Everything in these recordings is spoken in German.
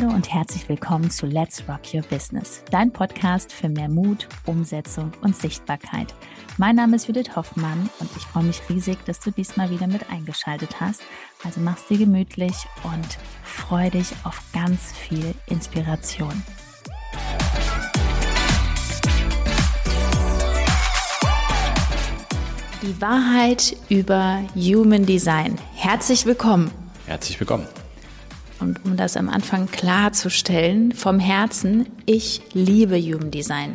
Hallo und herzlich willkommen zu Let's Rock Your Business, dein Podcast für mehr Mut, Umsetzung und Sichtbarkeit. Mein Name ist Judith Hoffmann und ich freue mich riesig, dass du diesmal wieder mit eingeschaltet hast. Also mach's dir gemütlich und freu dich auf ganz viel Inspiration. Die Wahrheit über Human Design. Herzlich willkommen. Herzlich willkommen. Und um das am Anfang klarzustellen, vom Herzen, ich liebe Human Design.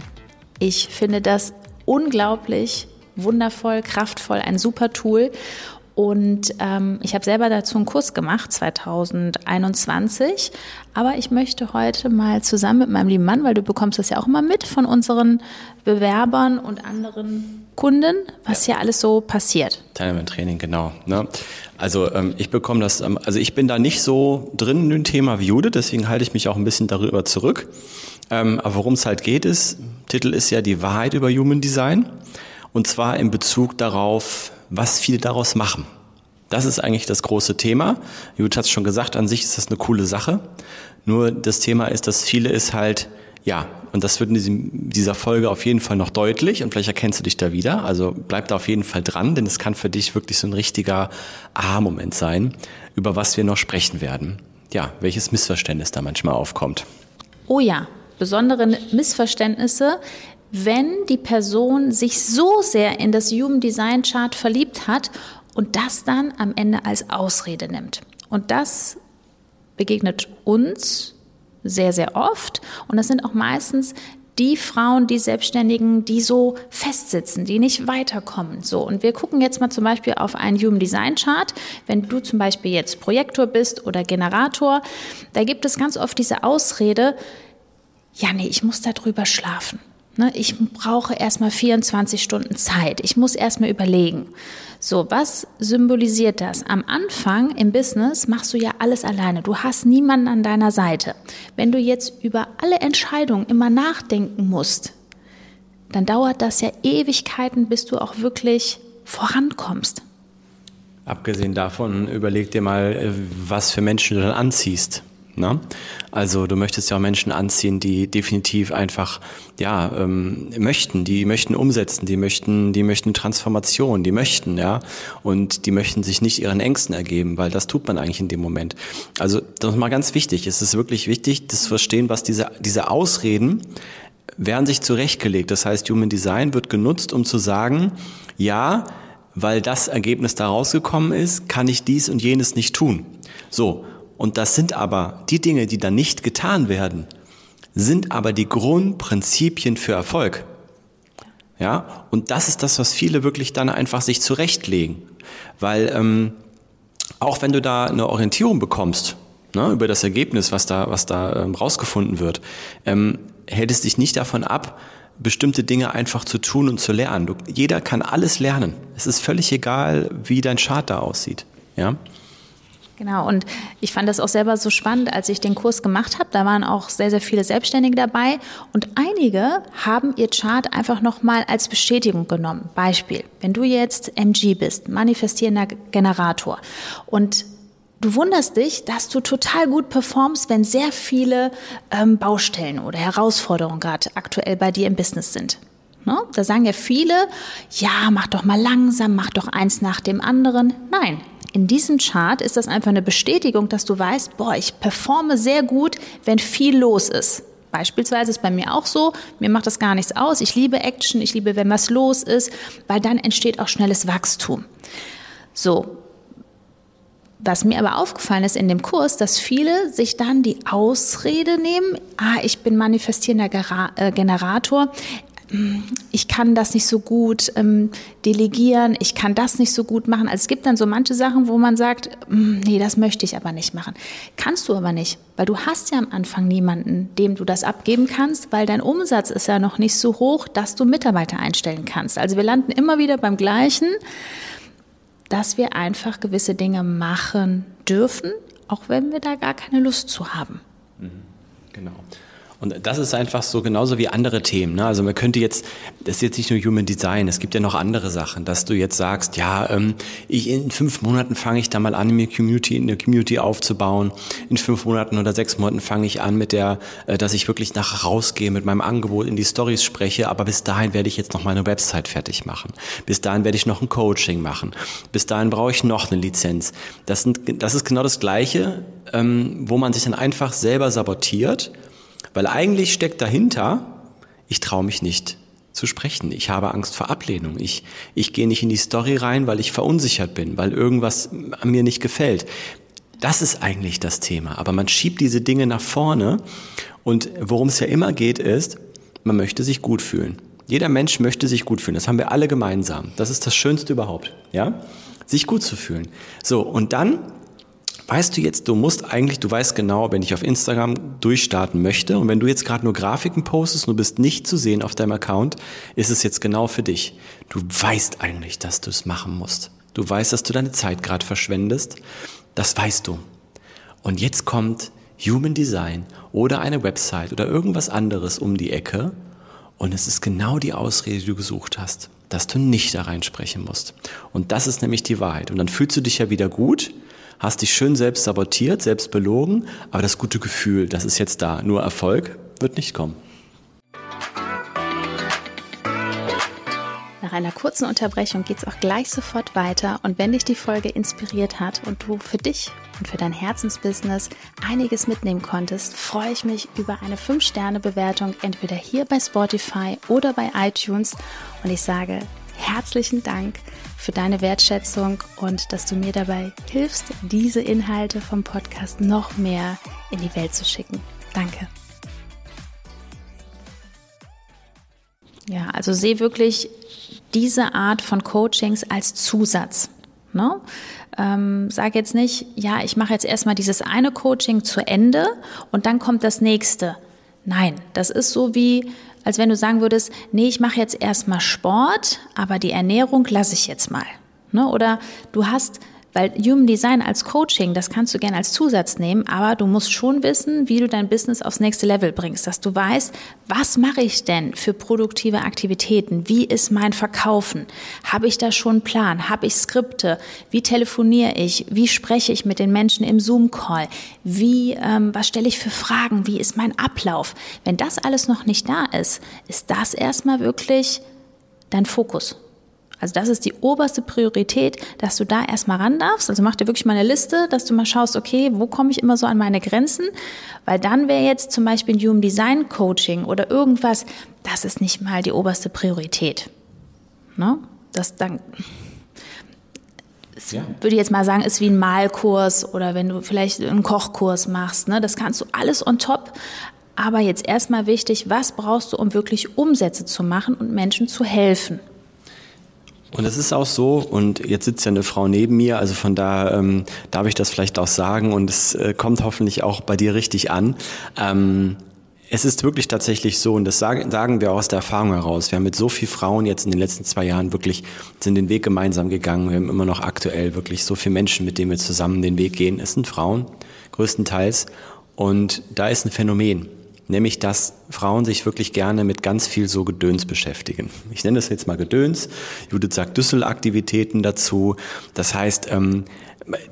Ich finde das unglaublich wundervoll, kraftvoll, ein super Tool. Und ähm, ich habe selber dazu einen Kurs gemacht, 2021. Aber ich möchte heute mal zusammen mit meinem lieben Mann, weil du bekommst das ja auch immer mit von unseren Bewerbern und anderen Kunden, was ja. hier alles so passiert. Teilnehmer-Training, genau. Ne? Also ähm, ich bekomme das, ähm, also ich bin da nicht so drin in dem Thema wie Jude, deswegen halte ich mich auch ein bisschen darüber zurück. Ähm, aber worum es halt geht, ist, Titel ist ja die Wahrheit über Human Design. Und zwar in Bezug darauf, was viele daraus machen. Das ist eigentlich das große Thema. Judith hat es schon gesagt, an sich ist das eine coole Sache. Nur das Thema ist, dass viele es halt, ja, und das wird in dieser Folge auf jeden Fall noch deutlich und vielleicht erkennst du dich da wieder. Also bleib da auf jeden Fall dran, denn es kann für dich wirklich so ein richtiger Aha-Moment sein, über was wir noch sprechen werden. Ja, welches Missverständnis da manchmal aufkommt. Oh ja, besondere Missverständnisse, wenn die Person sich so sehr in das Human Design Chart verliebt hat und das dann am Ende als Ausrede nimmt. Und das begegnet uns sehr, sehr oft. Und das sind auch meistens die Frauen, die Selbstständigen, die so festsitzen, die nicht weiterkommen. So. Und wir gucken jetzt mal zum Beispiel auf einen Human Design Chart. Wenn du zum Beispiel jetzt Projektor bist oder Generator, da gibt es ganz oft diese Ausrede, ja, nee, ich muss da drüber schlafen. Ne, ich brauche erstmal 24 Stunden Zeit. Ich muss erstmal überlegen. So, was symbolisiert das? Am Anfang im Business machst du ja alles alleine. Du hast niemanden an deiner Seite. Wenn du jetzt über alle Entscheidungen immer nachdenken musst, dann dauert das ja Ewigkeiten, bis du auch wirklich vorankommst. Abgesehen davon, überleg dir mal, äh, was für Menschen du dann anziehst. Ne? Also du möchtest ja Menschen anziehen, die definitiv einfach ja ähm, möchten, die möchten umsetzen, die möchten, die möchten Transformation, die möchten, ja, und die möchten sich nicht ihren Ängsten ergeben, weil das tut man eigentlich in dem Moment. Also das ist mal ganz wichtig. Es ist wirklich wichtig, das zu verstehen, was diese diese Ausreden werden sich zurechtgelegt. Das heißt, Human Design wird genutzt, um zu sagen, ja, weil das Ergebnis da rausgekommen ist, kann ich dies und jenes nicht tun. So. Und das sind aber die Dinge, die dann nicht getan werden, sind aber die Grundprinzipien für Erfolg. Ja, und das ist das, was viele wirklich dann einfach sich zurechtlegen. Weil ähm, auch wenn du da eine Orientierung bekommst ne, über das Ergebnis, was da, was da ähm, rausgefunden wird, ähm, hält es dich nicht davon ab, bestimmte Dinge einfach zu tun und zu lernen. Du, jeder kann alles lernen. Es ist völlig egal, wie dein Chart da aussieht. Ja. Genau, und ich fand das auch selber so spannend, als ich den Kurs gemacht habe. Da waren auch sehr, sehr viele Selbstständige dabei und einige haben ihr Chart einfach nochmal als Bestätigung genommen. Beispiel, wenn du jetzt MG bist, manifestierender Generator und Du wunderst dich, dass du total gut performst, wenn sehr viele ähm, Baustellen oder Herausforderungen gerade aktuell bei dir im Business sind. Ne? Da sagen ja viele, ja, mach doch mal langsam, mach doch eins nach dem anderen. Nein, in diesem Chart ist das einfach eine Bestätigung, dass du weißt, boah, ich performe sehr gut, wenn viel los ist. Beispielsweise ist bei mir auch so, mir macht das gar nichts aus. Ich liebe Action, ich liebe, wenn was los ist, weil dann entsteht auch schnelles Wachstum. So. Was mir aber aufgefallen ist in dem Kurs, dass viele sich dann die Ausrede nehmen, ah, ich bin manifestierender äh, Generator, ich kann das nicht so gut ähm, delegieren, ich kann das nicht so gut machen. Also es gibt dann so manche Sachen, wo man sagt, mm, nee, das möchte ich aber nicht machen. Kannst du aber nicht, weil du hast ja am Anfang niemanden, dem du das abgeben kannst, weil dein Umsatz ist ja noch nicht so hoch, dass du Mitarbeiter einstellen kannst. Also wir landen immer wieder beim Gleichen, dass wir einfach gewisse Dinge machen dürfen, auch wenn wir da gar keine Lust zu haben. Mhm. Genau. Und das ist einfach so genauso wie andere Themen. Ne? Also man könnte jetzt, das ist jetzt nicht nur Human Design, es gibt ja noch andere Sachen, dass du jetzt sagst, ja, ähm, ich in fünf Monaten fange ich da mal an, mir Community, eine Community aufzubauen. In fünf Monaten oder sechs Monaten fange ich an mit der, äh, dass ich wirklich nachher rausgehe mit meinem Angebot in die Stories spreche, aber bis dahin werde ich jetzt noch meine Website fertig machen. Bis dahin werde ich noch ein Coaching machen. Bis dahin brauche ich noch eine Lizenz. Das, sind, das ist genau das Gleiche, ähm, wo man sich dann einfach selber sabotiert weil eigentlich steckt dahinter, ich traue mich nicht zu sprechen. Ich habe Angst vor Ablehnung. Ich, ich gehe nicht in die Story rein, weil ich verunsichert bin, weil irgendwas mir nicht gefällt. Das ist eigentlich das Thema. Aber man schiebt diese Dinge nach vorne. Und worum es ja immer geht, ist, man möchte sich gut fühlen. Jeder Mensch möchte sich gut fühlen. Das haben wir alle gemeinsam. Das ist das Schönste überhaupt. Ja? Sich gut zu fühlen. So. Und dann weißt du jetzt, du musst eigentlich, du weißt genau, wenn ich auf Instagram durchstarten möchte und wenn du jetzt gerade nur Grafiken postest und du bist nicht zu sehen auf deinem Account, ist es jetzt genau für dich. Du weißt eigentlich, dass du es machen musst. Du weißt, dass du deine Zeit gerade verschwendest. Das weißt du. Und jetzt kommt Human Design oder eine Website oder irgendwas anderes um die Ecke und es ist genau die Ausrede, die du gesucht hast, dass du nicht da reinsprechen musst. Und das ist nämlich die Wahrheit. Und dann fühlst du dich ja wieder gut, hast dich schön selbst sabotiert, selbst belogen, aber das gute Gefühl, das ist jetzt da. Nur Erfolg wird nicht kommen. Nach einer kurzen Unterbrechung geht es auch gleich sofort weiter. Und wenn dich die Folge inspiriert hat und du für dich und für dein Herzensbusiness einiges mitnehmen konntest, freue ich mich über eine 5-Sterne-Bewertung entweder hier bei Spotify oder bei iTunes. Und ich sage herzlichen Dank für deine Wertschätzung und dass du mir dabei hilfst, diese Inhalte vom Podcast noch mehr in die Welt zu schicken. Danke. Ja, also sehe wirklich diese Art von Coachings als Zusatz. Ne? Ähm, sag jetzt nicht, ja, ich mache jetzt erstmal dieses eine Coaching zu Ende und dann kommt das nächste. Nein, das ist so wie als wenn du sagen würdest, nee, ich mache jetzt erstmal Sport, aber die Ernährung lasse ich jetzt mal. Ne? Oder du hast weil Human Design als Coaching, das kannst du gerne als Zusatz nehmen, aber du musst schon wissen, wie du dein Business aufs nächste Level bringst, dass du weißt, was mache ich denn für produktive Aktivitäten? Wie ist mein Verkaufen? Habe ich da schon einen Plan? Habe ich Skripte? Wie telefoniere ich? Wie spreche ich mit den Menschen im Zoom-Call? Wie, ähm, was stelle ich für Fragen? Wie ist mein Ablauf? Wenn das alles noch nicht da ist, ist das erstmal wirklich dein Fokus. Also das ist die oberste Priorität, dass du da erstmal ran darfst. Also mach dir wirklich mal eine Liste, dass du mal schaust, okay, wo komme ich immer so an meine Grenzen? Weil dann wäre jetzt zum Beispiel ein Human Design Coaching oder irgendwas, das ist nicht mal die oberste Priorität. Ne? Das dann, ja. würde ich jetzt mal sagen, ist wie ein Malkurs oder wenn du vielleicht einen Kochkurs machst. Ne? Das kannst du alles on top. Aber jetzt erstmal wichtig, was brauchst du, um wirklich Umsätze zu machen und Menschen zu helfen? Und es ist auch so, und jetzt sitzt ja eine Frau neben mir, also von da ähm, darf ich das vielleicht auch sagen und es äh, kommt hoffentlich auch bei dir richtig an. Ähm, es ist wirklich tatsächlich so, und das sagen, wir auch aus der Erfahrung heraus. Wir haben mit so vielen Frauen jetzt in den letzten zwei Jahren wirklich sind den Weg gemeinsam gegangen. Wir haben immer noch aktuell wirklich so viele Menschen, mit denen wir zusammen den Weg gehen. Es sind Frauen, größtenteils. Und da ist ein Phänomen nämlich dass Frauen sich wirklich gerne mit ganz viel so Gedöns beschäftigen. Ich nenne das jetzt mal Gedöns. Judith sagt Düsselaktivitäten dazu. Das heißt, ähm,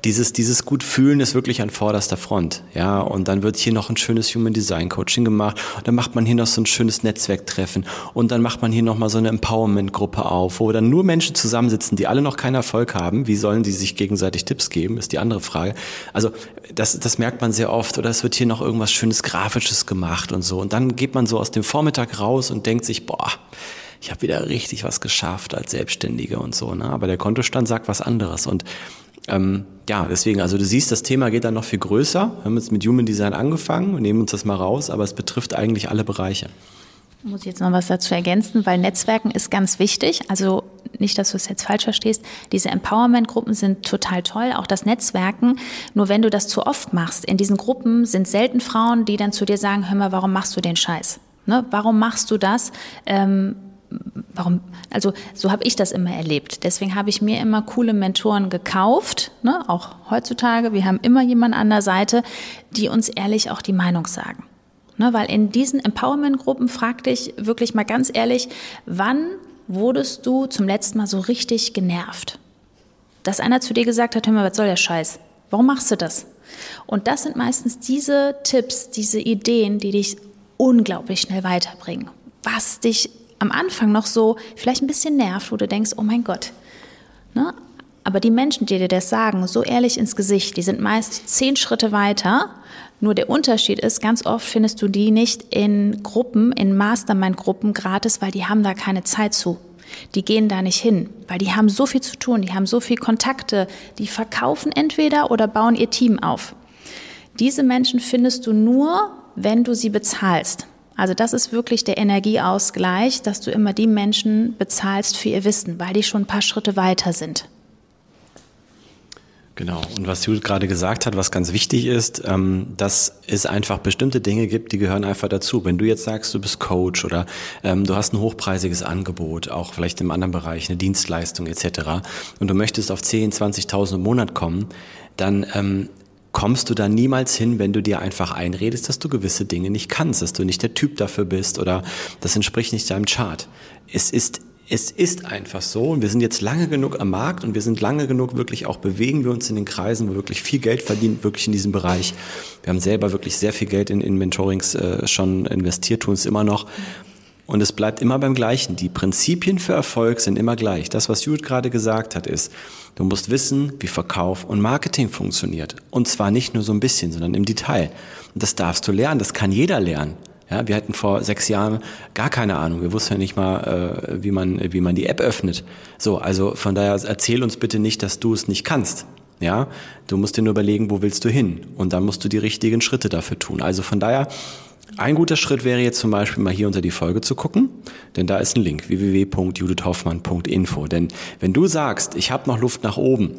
dieses, dieses gut fühlen ist wirklich an vorderster Front. Ja, und dann wird hier noch ein schönes Human Design Coaching gemacht. Und dann macht man hier noch so ein schönes Netzwerktreffen. Und dann macht man hier noch mal so eine Empowerment-Gruppe auf, wo dann nur Menschen zusammensitzen, die alle noch keinen Erfolg haben. Wie sollen die sich gegenseitig Tipps geben, ist die andere Frage. Also, das, das merkt man sehr oft. Oder es wird hier noch irgendwas schönes Grafisches gemacht und so. Und dann geht man so aus dem Vormittag raus und denkt sich, boah, ich habe wieder richtig was geschafft als Selbstständige und so. Ne? Aber der Kontostand sagt was anderes. Und ähm, ja, deswegen, also du siehst, das Thema geht dann noch viel größer. Wir haben jetzt mit Human Design angefangen und nehmen uns das mal raus, aber es betrifft eigentlich alle Bereiche. Muss ich jetzt noch was dazu ergänzen, weil Netzwerken ist ganz wichtig. Also nicht, dass du es jetzt falsch verstehst. Diese Empowerment-Gruppen sind total toll, auch das Netzwerken. Nur wenn du das zu oft machst, in diesen Gruppen sind selten Frauen, die dann zu dir sagen, hör mal, warum machst du den Scheiß? Ne? Warum machst du das? Ähm, warum, also so habe ich das immer erlebt. Deswegen habe ich mir immer coole Mentoren gekauft, ne? auch heutzutage. Wir haben immer jemanden an der Seite, die uns ehrlich auch die Meinung sagen. Ne, weil in diesen Empowerment-Gruppen frag dich wirklich mal ganz ehrlich, wann wurdest du zum letzten Mal so richtig genervt? Dass einer zu dir gesagt hat, hör mal, was soll der Scheiß? Warum machst du das? Und das sind meistens diese Tipps, diese Ideen, die dich unglaublich schnell weiterbringen. Was dich am Anfang noch so vielleicht ein bisschen nervt, wo du denkst, oh mein Gott. Ne? Aber die Menschen, die dir das sagen, so ehrlich ins Gesicht, die sind meist zehn Schritte weiter. Nur der Unterschied ist, ganz oft findest du die nicht in Gruppen, in Mastermind-Gruppen gratis, weil die haben da keine Zeit zu. Die gehen da nicht hin, weil die haben so viel zu tun, die haben so viel Kontakte, die verkaufen entweder oder bauen ihr Team auf. Diese Menschen findest du nur, wenn du sie bezahlst. Also das ist wirklich der Energieausgleich, dass du immer die Menschen bezahlst für ihr Wissen, weil die schon ein paar Schritte weiter sind. Genau. Und was Judith gerade gesagt hat, was ganz wichtig ist, ähm, dass es einfach bestimmte Dinge gibt, die gehören einfach dazu. Wenn du jetzt sagst, du bist Coach oder ähm, du hast ein hochpreisiges Angebot, auch vielleicht im anderen Bereich, eine Dienstleistung etc. und du möchtest auf 10, 20.000 im Monat kommen, dann ähm, kommst du da niemals hin, wenn du dir einfach einredest, dass du gewisse Dinge nicht kannst, dass du nicht der Typ dafür bist oder das entspricht nicht deinem Chart. Es ist es ist einfach so und wir sind jetzt lange genug am Markt und wir sind lange genug wirklich auch bewegen wir uns in den Kreisen, wo wirklich viel Geld verdient, wirklich in diesem Bereich. Wir haben selber wirklich sehr viel Geld in, in Mentorings äh, schon investiert, tun es immer noch. Und es bleibt immer beim Gleichen. Die Prinzipien für Erfolg sind immer gleich. Das, was Judith gerade gesagt hat, ist, du musst wissen, wie Verkauf und Marketing funktioniert. Und zwar nicht nur so ein bisschen, sondern im Detail. Und das darfst du lernen. Das kann jeder lernen. Ja, wir hatten vor sechs Jahren gar keine Ahnung. Wir wussten ja nicht mal, äh, wie, man, wie man die App öffnet. So, also von daher erzähl uns bitte nicht, dass du es nicht kannst. Ja, du musst dir nur überlegen, wo willst du hin? Und dann musst du die richtigen Schritte dafür tun. Also von daher, ein guter Schritt wäre jetzt zum Beispiel mal hier unter die Folge zu gucken, denn da ist ein Link www.judithhoffmann.info. Denn wenn du sagst, ich habe noch Luft nach oben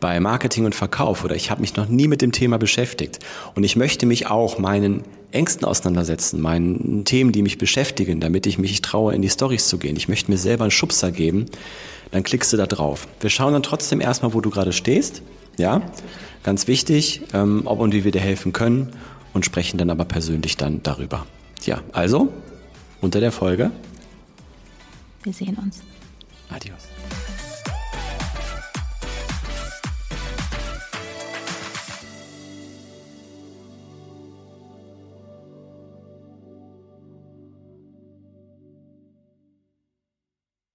bei Marketing und Verkauf oder ich habe mich noch nie mit dem Thema beschäftigt und ich möchte mich auch meinen Ängsten auseinandersetzen, meinen Themen, die mich beschäftigen, damit ich mich traue, in die Stories zu gehen. Ich möchte mir selber einen Schubser geben, dann klickst du da drauf. Wir schauen dann trotzdem erstmal, wo du gerade stehst. Ja, ganz wichtig, ähm, ob und wie wir dir helfen können und sprechen dann aber persönlich dann darüber. Ja, also unter der Folge. Wir sehen uns. Adios.